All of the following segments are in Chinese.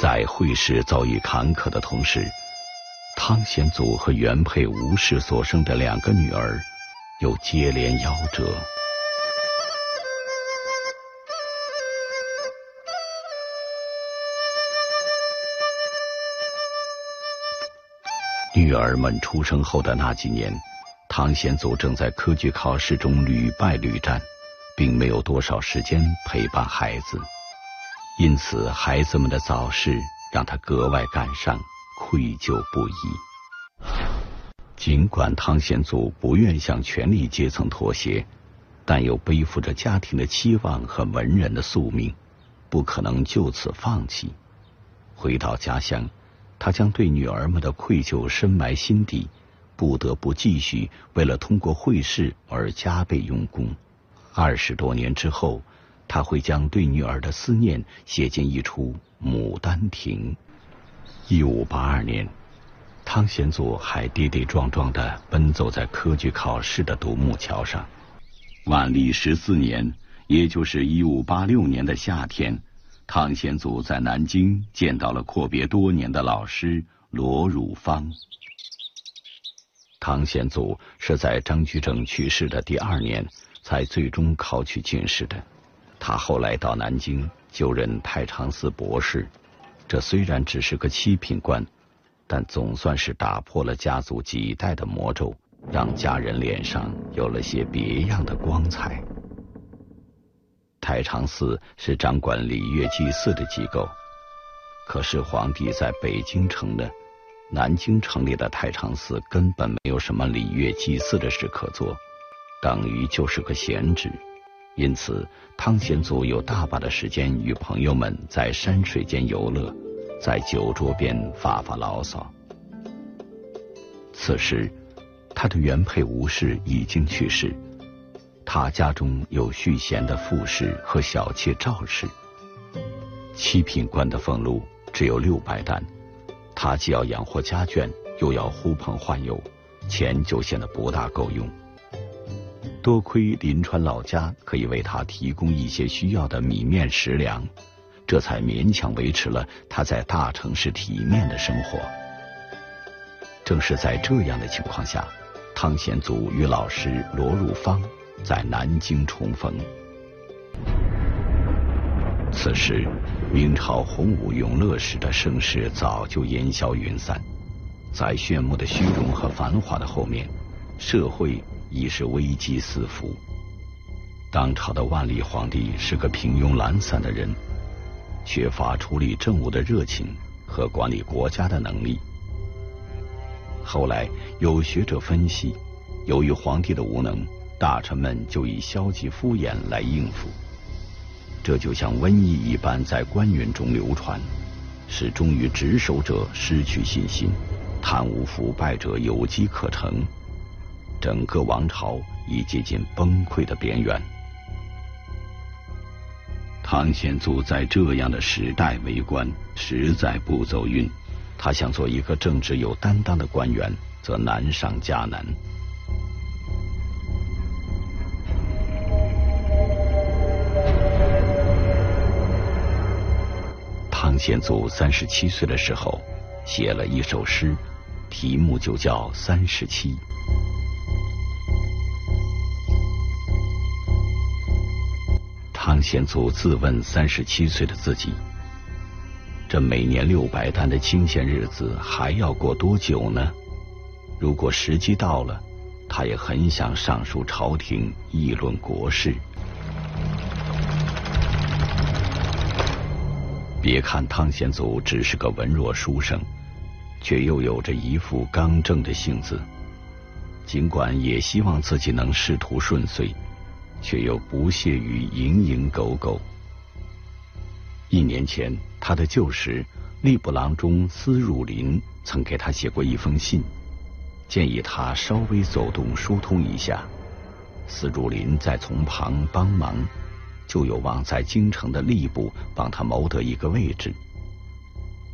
在会试遭遇坎坷的同时，汤显祖和原配吴氏所生的两个女儿又接连夭折。女儿们出生后的那几年，汤显祖正在科举考试中屡败屡战，并没有多少时间陪伴孩子，因此孩子们的早逝让他格外感伤，愧疚不已。尽管汤显祖不愿向权力阶层妥协，但又背负着家庭的期望和文人的宿命，不可能就此放弃。回到家乡。他将对女儿们的愧疚深埋心底，不得不继续为了通过会试而加倍用功。二十多年之后，他会将对女儿的思念写进一出《牡丹亭》。一五八二年，汤显祖还跌跌撞撞地奔走在科举考试的独木桥上。万历十四年，也就是一五八六年的夏天。汤显祖在南京见到了阔别多年的老师罗汝芳。汤显祖是在张居正去世的第二年才最终考取进士的。他后来到南京就任太常寺博士，这虽然只是个七品官，但总算是打破了家族几代的魔咒，让家人脸上有了些别样的光彩。太常寺是掌管礼乐祭祀的机构，可是皇帝在北京城的，南京城里的太常寺根本没有什么礼乐祭祀的事可做，等于就是个闲职。因此，汤显祖有大把的时间与朋友们在山水间游乐，在酒桌边发发牢骚。此时，他的原配吴氏已经去世。他家中有续弦的傅氏和小妾赵氏，七品官的俸禄只有六百担，他既要养活家眷，又要呼朋唤友，钱就显得不大够用。多亏临川老家可以为他提供一些需要的米面食粮，这才勉强维持了他在大城市体面的生活。正是在这样的情况下，汤显祖与老师罗汝芳。在南京重逢。此时，明朝洪武永乐时的盛世早就烟消云散，在炫目的虚荣和繁华的后面，社会已是危机四伏。当朝的万历皇帝是个平庸懒散的人，缺乏处理政务的热情和管理国家的能力。后来有学者分析，由于皇帝的无能。大臣们就以消极敷衍来应付，这就像瘟疫一般在官员中流传，使忠于职守者失去信心，贪污腐败者有机可乘，整个王朝已接近崩溃的边缘。唐显祖在这样的时代为官，实在不走运。他想做一个政治有担当的官员，则难上加难。汤显祖三十七岁的时候，写了一首诗，题目就叫《三十七》。汤显祖自问三十七岁的自己：这每年六百担的清闲日子还要过多久呢？如果时机到了，他也很想上书朝廷，议论国事。别看汤显祖只是个文弱书生，却又有着一副刚正的性子。尽管也希望自己能仕途顺遂，却又不屑于蝇营狗苟。一年前，他的旧识吏部郎中司汝霖曾给他写过一封信，建议他稍微走动疏通一下。司汝霖在从旁帮忙。就有望在京城的吏部帮他谋得一个位置。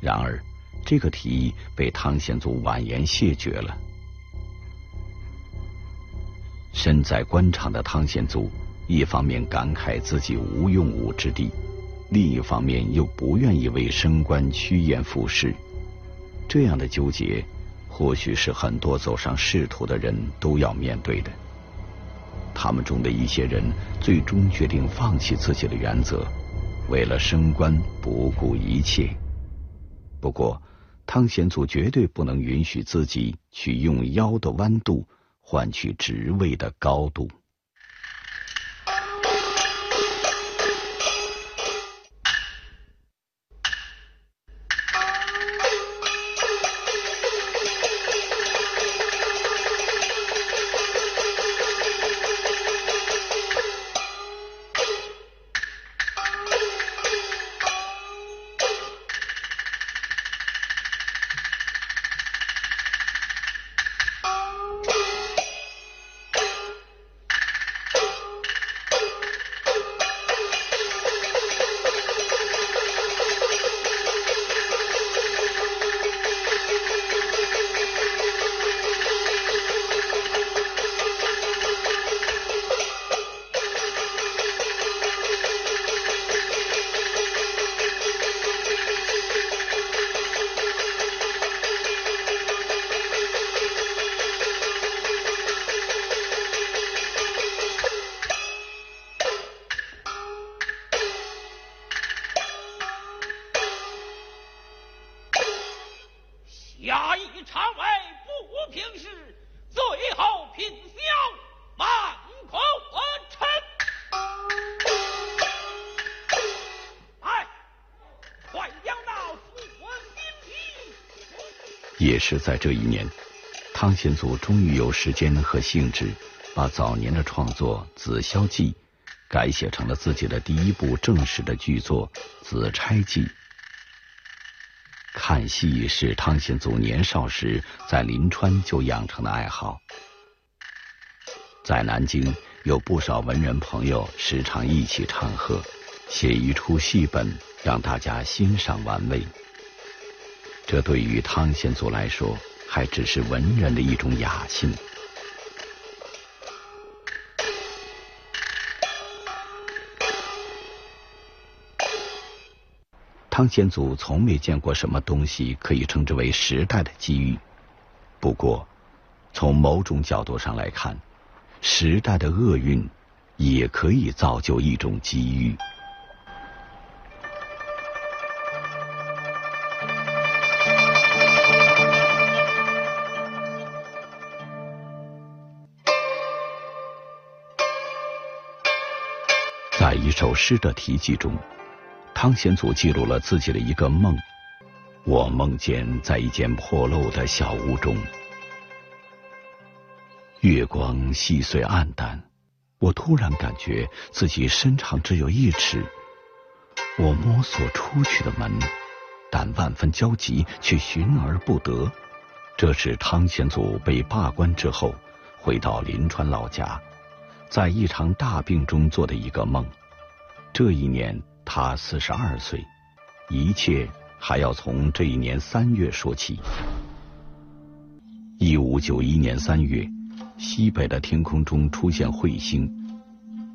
然而，这个提议被汤显祖婉言谢绝了。身在官场的汤显祖，一方面感慨自己无用武之地，另一方面又不愿意为升官趋炎附势，这样的纠结，或许是很多走上仕途的人都要面对的。他们中的一些人最终决定放弃自己的原则，为了升官不顾一切。不过，汤显祖绝对不能允许自己去用腰的弯度换取职位的高度。也是在这一年，汤显祖终于有时间和兴致，把早年的创作《紫霄记》改写成了自己的第一部正式的剧作《紫钗记》。看戏是汤显祖年少时在临川就养成的爱好，在南京有不少文人朋友时常一起唱和，写一出戏本让大家欣赏玩味。这对于汤显祖来说，还只是文人的一种雅兴。汤显祖从没见过什么东西可以称之为时代的机遇。不过，从某种角度上来看，时代的厄运也可以造就一种机遇。在一首诗的题记中，汤显祖记录了自己的一个梦。我梦见在一间破漏的小屋中，月光细碎暗淡，我突然感觉自己身长只有一尺。我摸索出去的门，但万分焦急，却寻而不得。这是汤显祖被罢官之后，回到临川老家。在一场大病中做的一个梦。这一年他四十二岁，一切还要从这一年三月说起。一五九一年三月，西北的天空中出现彗星，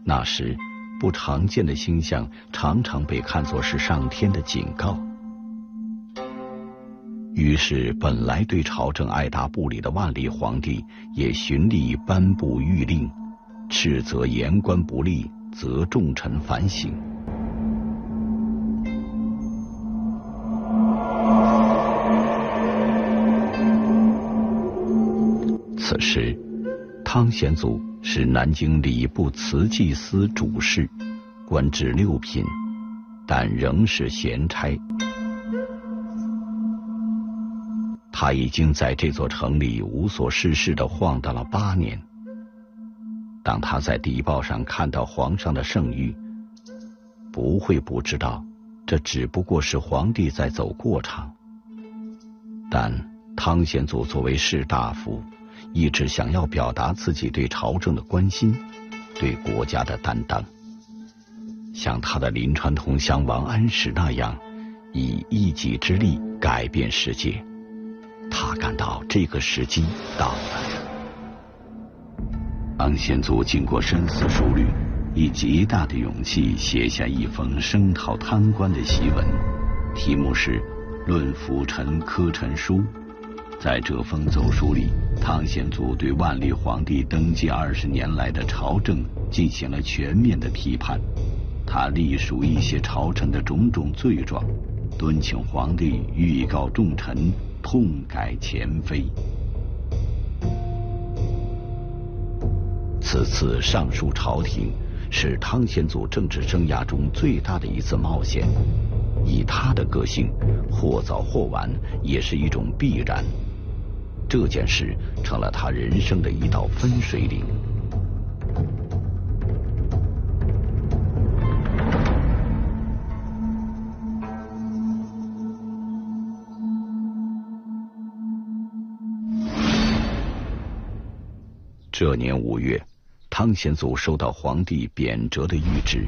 那时不常见的星象常常被看作是上天的警告。于是，本来对朝政爱答不理的万历皇帝也循例颁布谕令。斥责言官不利，则重臣反省。时，汤显祖是南京礼部祠祭司主事，官至六品，但仍是闲差。他已经在这座城里无所事事的晃荡了八年。当他在邸报上看到皇上的圣谕，不会不知道，这只不过是皇帝在走过场。但汤显祖作为士大夫，一直想要表达自己对朝政的关心，对国家的担当，像他的临川同乡王安石那样，以一己之力改变世界。他感到这个时机到了。汤显祖经过深思熟虑，以极大的勇气写下一封声讨贪官的檄文，题目是《论辅臣科臣书》。在这封奏书里，汤显祖对万历皇帝登基二十年来的朝政进行了全面的批判。他隶属一些朝臣的种种罪状，敦请皇帝预告重臣痛改前非。此次上书朝廷，是汤显祖政治生涯中最大的一次冒险。以他的个性，或早或晚也是一种必然。这件事成了他人生的一道分水岭。这年五月。汤显祖收到皇帝贬谪的谕旨，